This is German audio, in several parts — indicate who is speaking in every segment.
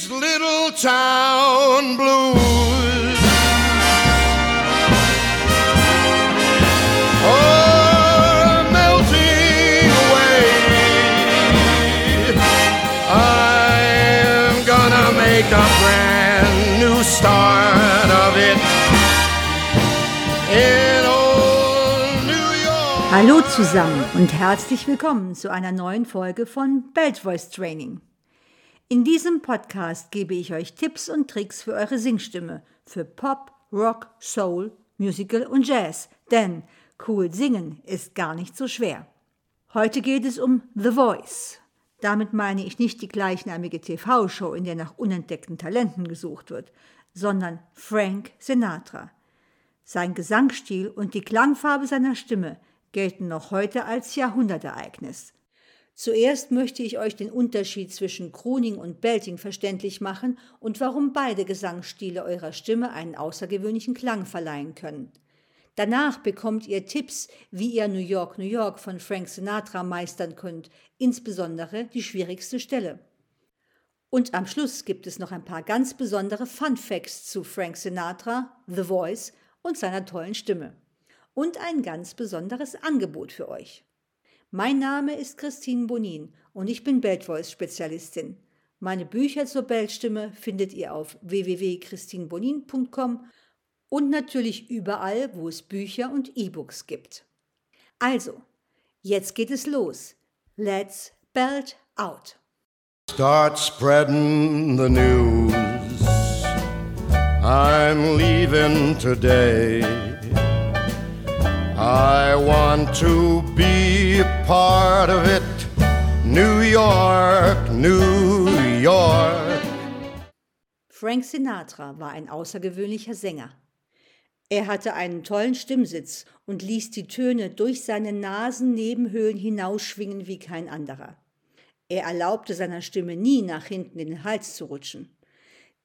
Speaker 1: these little town blues. a brand new start of it in.
Speaker 2: Hallo zusammen und herzlich willkommen zu einer neuen Folge von Belt Voice Training. In diesem Podcast gebe ich euch Tipps und Tricks für eure Singstimme, für Pop, Rock, Soul, Musical und Jazz, denn cool singen ist gar nicht so schwer. Heute geht es um The Voice. Damit meine ich nicht die gleichnamige TV-Show, in der nach unentdeckten Talenten gesucht wird, sondern Frank Sinatra. Sein Gesangsstil und die Klangfarbe seiner Stimme gelten noch heute als Jahrhundertereignis. Zuerst möchte ich euch den Unterschied zwischen Crooning und Belting verständlich machen und warum beide Gesangsstile eurer Stimme einen außergewöhnlichen Klang verleihen können. Danach bekommt ihr Tipps, wie ihr New York, New York von Frank Sinatra meistern könnt, insbesondere die schwierigste Stelle. Und am Schluss gibt es noch ein paar ganz besondere Fun Facts zu Frank Sinatra, The Voice und seiner tollen Stimme. Und ein ganz besonderes Angebot für euch. Mein Name ist Christine Bonin und ich bin Belt Voice Spezialistin. Meine Bücher zur Beltstimme findet ihr auf www.christinebonin.com und natürlich überall, wo es Bücher und E-Books gibt. Also, jetzt geht es los. Let's belt out.
Speaker 1: Start spreading the news. I'm leaving today. I want to be part of it. New York, New York.
Speaker 2: Frank Sinatra war ein außergewöhnlicher Sänger. Er hatte einen tollen Stimmsitz und ließ die Töne durch seine Nasennebenhöhlen hinausschwingen wie kein anderer. Er erlaubte seiner Stimme nie nach hinten in den Hals zu rutschen.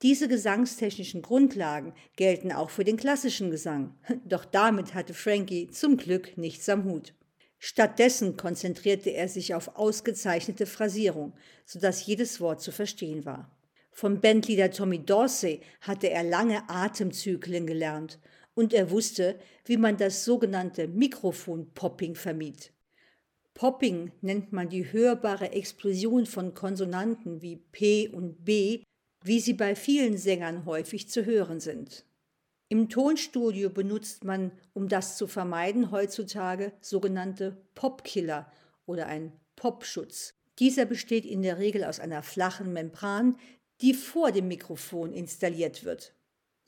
Speaker 2: Diese gesangstechnischen Grundlagen gelten auch für den klassischen Gesang, doch damit hatte Frankie zum Glück nichts am Hut. Stattdessen konzentrierte er sich auf ausgezeichnete Phrasierung, sodass jedes Wort zu verstehen war. Vom Bandleader Tommy Dorsey hatte er lange Atemzyklen gelernt und er wusste, wie man das sogenannte Mikrofon-Popping vermied. Popping nennt man die hörbare Explosion von Konsonanten wie P und B, wie sie bei vielen Sängern häufig zu hören sind. Im Tonstudio benutzt man, um das zu vermeiden, heutzutage sogenannte Popkiller oder ein Popschutz. Dieser besteht in der Regel aus einer flachen Membran, die vor dem Mikrofon installiert wird.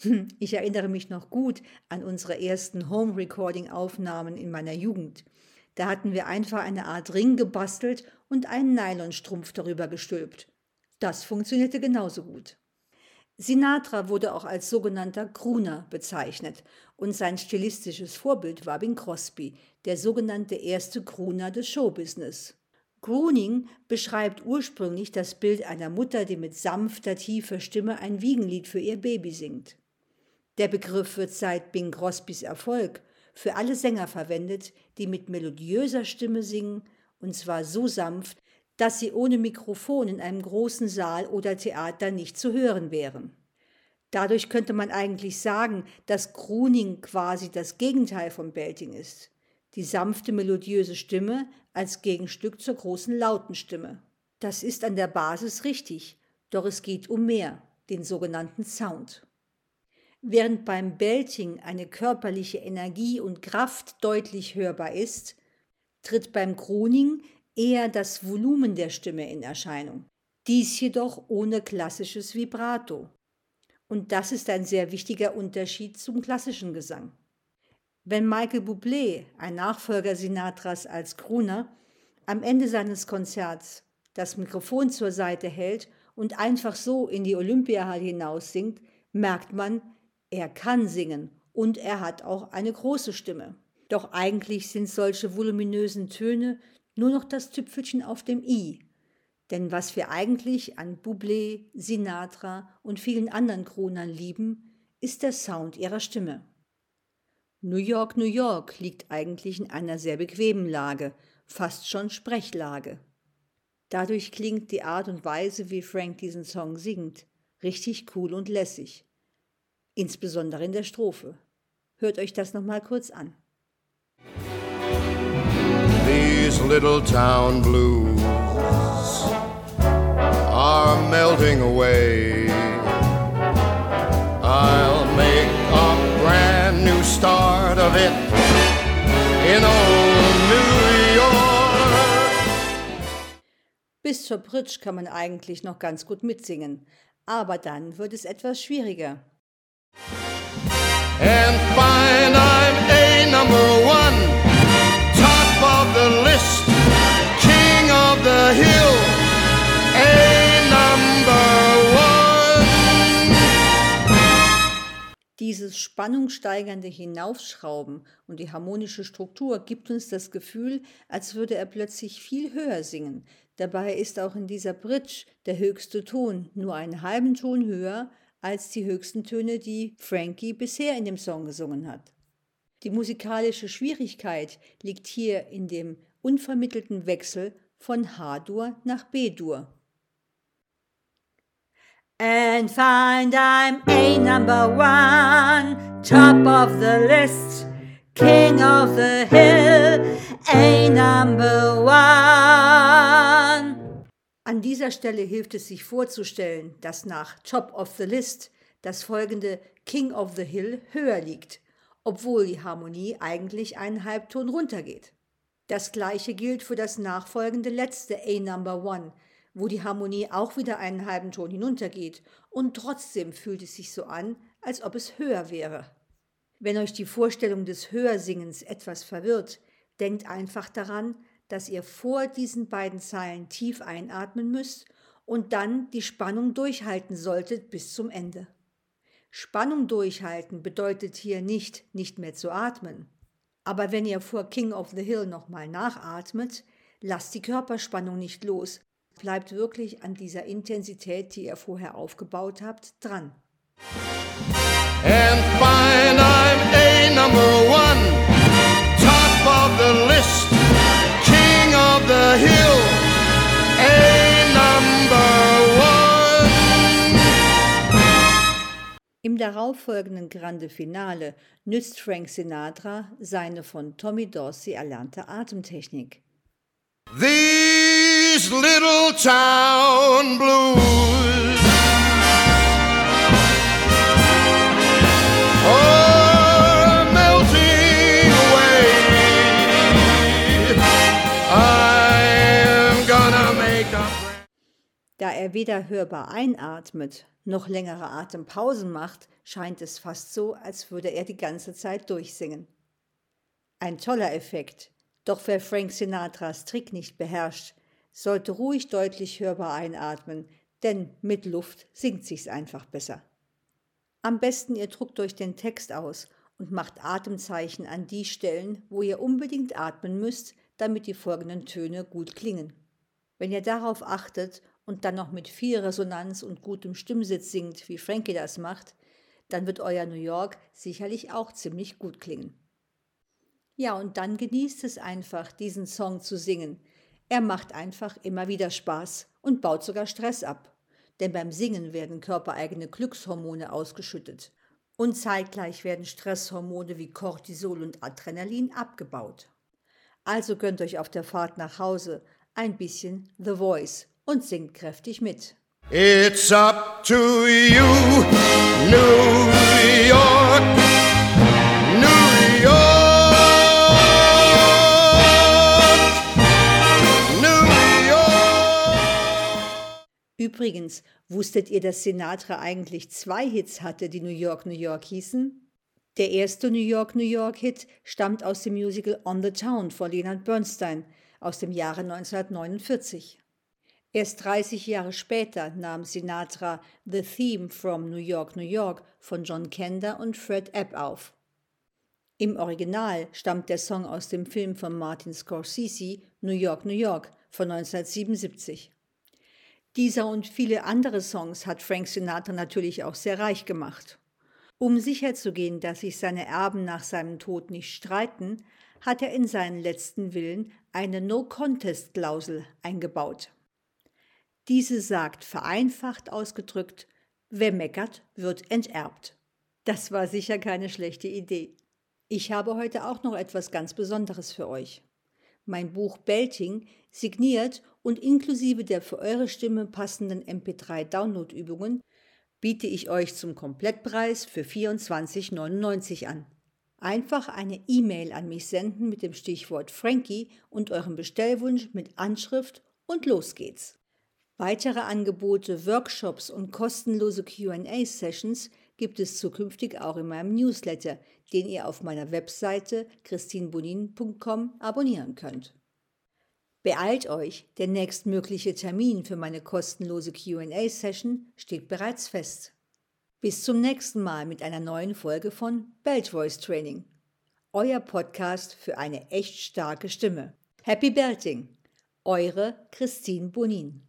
Speaker 2: Hm, ich erinnere mich noch gut an unsere ersten Home-Recording-Aufnahmen in meiner Jugend. Da hatten wir einfach eine Art Ring gebastelt und einen Nylonstrumpf darüber gestülpt. Das funktionierte genauso gut. Sinatra wurde auch als sogenannter Crooner bezeichnet und sein stilistisches Vorbild war Bing Crosby, der sogenannte erste Crooner des Showbusiness. Crooning beschreibt ursprünglich das Bild einer Mutter, die mit sanfter, tiefer Stimme ein Wiegenlied für ihr Baby singt. Der Begriff wird seit Bing Crosbys Erfolg für alle Sänger verwendet, die mit melodiöser Stimme singen, und zwar so sanft, dass sie ohne Mikrofon in einem großen Saal oder Theater nicht zu hören wären. Dadurch könnte man eigentlich sagen, dass Crooning quasi das Gegenteil von Belting ist. Die sanfte melodiöse Stimme als Gegenstück zur großen lauten Stimme. Das ist an der Basis richtig, doch es geht um mehr, den sogenannten Sound. Während beim Belting eine körperliche Energie und Kraft deutlich hörbar ist, tritt beim Crooning eher das Volumen der Stimme in Erscheinung. Dies jedoch ohne klassisches Vibrato. Und das ist ein sehr wichtiger Unterschied zum klassischen Gesang. Wenn Michael Bublé, ein Nachfolger Sinatras als Crooner, am Ende seines Konzerts das Mikrofon zur Seite hält und einfach so in die Olympiahalle hinaus singt, merkt man, er kann singen und er hat auch eine große Stimme. Doch eigentlich sind solche voluminösen Töne nur noch das Tüpfelchen auf dem i. Denn was wir eigentlich an Bublé, Sinatra und vielen anderen Kronern lieben, ist der Sound ihrer Stimme. New York, New York liegt eigentlich in einer sehr bequemen Lage, fast schon Sprechlage. Dadurch klingt die Art und Weise, wie Frank diesen Song singt, Richtig cool und lässig. Insbesondere in der Strophe. Hört euch das nochmal kurz an.
Speaker 1: Little town blues are melting away. I'll make a brand new start of it in old New York.
Speaker 2: Bis zur Bridge kann man eigentlich noch ganz gut mitsingen, aber dann wird es etwas schwieriger.
Speaker 1: And find I'm a number one, the hill, a number.
Speaker 2: Dieses spannungssteigernde Hinaufschrauben und die harmonische Struktur gibt uns das Gefühl, als würde er plötzlich viel höher singen. Dabei ist auch in dieser Bridge der höchste Ton nur einen halben Ton höher als die höchsten Töne, die Frankie bisher in dem Song gesungen hat. Die musikalische Schwierigkeit liegt hier in dem unvermittelten Wechsel von H-Dur nach B-Dur. And find I'm a number one, top of the list, king of the hill, a number one. An dieser Stelle hilft es sich vorzustellen, dass nach Top of the List das folgende King of the Hill höher liegt, obwohl die Harmonie eigentlich einen Halbton runtergeht. Das gleiche gilt für das nachfolgende letzte A Number One, wo die Harmonie auch wieder einen halben Ton hinuntergeht und trotzdem fühlt es sich so an, als ob es höher wäre. Wenn euch die Vorstellung des Höhersingens etwas verwirrt, denkt einfach daran, dass ihr vor diesen beiden Zeilen tief einatmen müsst und dann die Spannung durchhalten solltet bis zum Ende. Spannung durchhalten bedeutet hier nicht, nicht mehr zu atmen. Aber wenn ihr vor King of the Hill nochmal nachatmet, lasst die Körperspannung nicht los. Bleibt wirklich an dieser Intensität, die ihr vorher aufgebaut habt, dran.
Speaker 1: And find I'm a number one, top of the list, king of the hill, a number
Speaker 2: Im darauffolgenden Grande Finale nützt Frank Sinatra seine von Tommy Dorsey erlernte Atemtechnik.
Speaker 1: These little town blues are
Speaker 2: Da er weder hörbar einatmet noch längere Atempausen macht, scheint es fast so, als würde er die ganze Zeit durchsingen. Ein toller Effekt, doch wer Frank Sinatras Trick nicht beherrscht, sollte ruhig deutlich hörbar einatmen, denn mit Luft singt sich's einfach besser. Am besten ihr druckt euch den Text aus und macht Atemzeichen an die Stellen, wo ihr unbedingt atmen müsst, damit die folgenden Töne gut klingen. Wenn ihr darauf achtet und dann noch mit viel Resonanz und gutem Stimmsitz singt, wie Frankie das macht, dann wird euer New York sicherlich auch ziemlich gut klingen. Ja, und dann genießt es einfach, diesen Song zu singen. Er macht einfach immer wieder Spaß und baut sogar Stress ab. Denn beim Singen werden körpereigene Glückshormone ausgeschüttet. Und zeitgleich werden Stresshormone wie Cortisol und Adrenalin abgebaut. Also gönnt euch auf der Fahrt nach Hause ein bisschen The Voice und singt kräftig mit.
Speaker 1: It's up to you, New York, New York, New York.
Speaker 2: Übrigens, wusstet ihr, dass Sinatra eigentlich zwei Hits hatte, die New York, New York hießen? Der erste New York, New York Hit stammt aus dem Musical On the Town von Leonard Bernstein aus dem Jahre 1949. Erst 30 Jahre später nahm Sinatra The Theme from New York, New York von John Kender und Fred Epp auf. Im Original stammt der Song aus dem Film von Martin Scorsese New York, New York von 1977. Dieser und viele andere Songs hat Frank Sinatra natürlich auch sehr reich gemacht. Um sicherzugehen, dass sich seine Erben nach seinem Tod nicht streiten, hat er in seinen letzten Willen eine No-Contest-Klausel eingebaut. Diese sagt vereinfacht ausgedrückt, Wer meckert, wird enterbt. Das war sicher keine schlechte Idee. Ich habe heute auch noch etwas ganz Besonderes für euch. Mein Buch Belting, signiert und inklusive der für eure Stimme passenden MP3-Download-Übungen, biete ich euch zum Komplettpreis für 24,99 an. Einfach eine E-Mail an mich senden mit dem Stichwort Frankie und eurem Bestellwunsch mit Anschrift und los geht's. Weitere Angebote, Workshops und kostenlose QA-Sessions gibt es zukünftig auch in meinem Newsletter, den ihr auf meiner Webseite christinbonin.com abonnieren könnt. Beeilt euch, der nächstmögliche Termin für meine kostenlose QA-Session steht bereits fest. Bis zum nächsten Mal mit einer neuen Folge von Belt Voice Training. Euer Podcast für eine echt starke Stimme. Happy Belting! Eure Christine Bonin.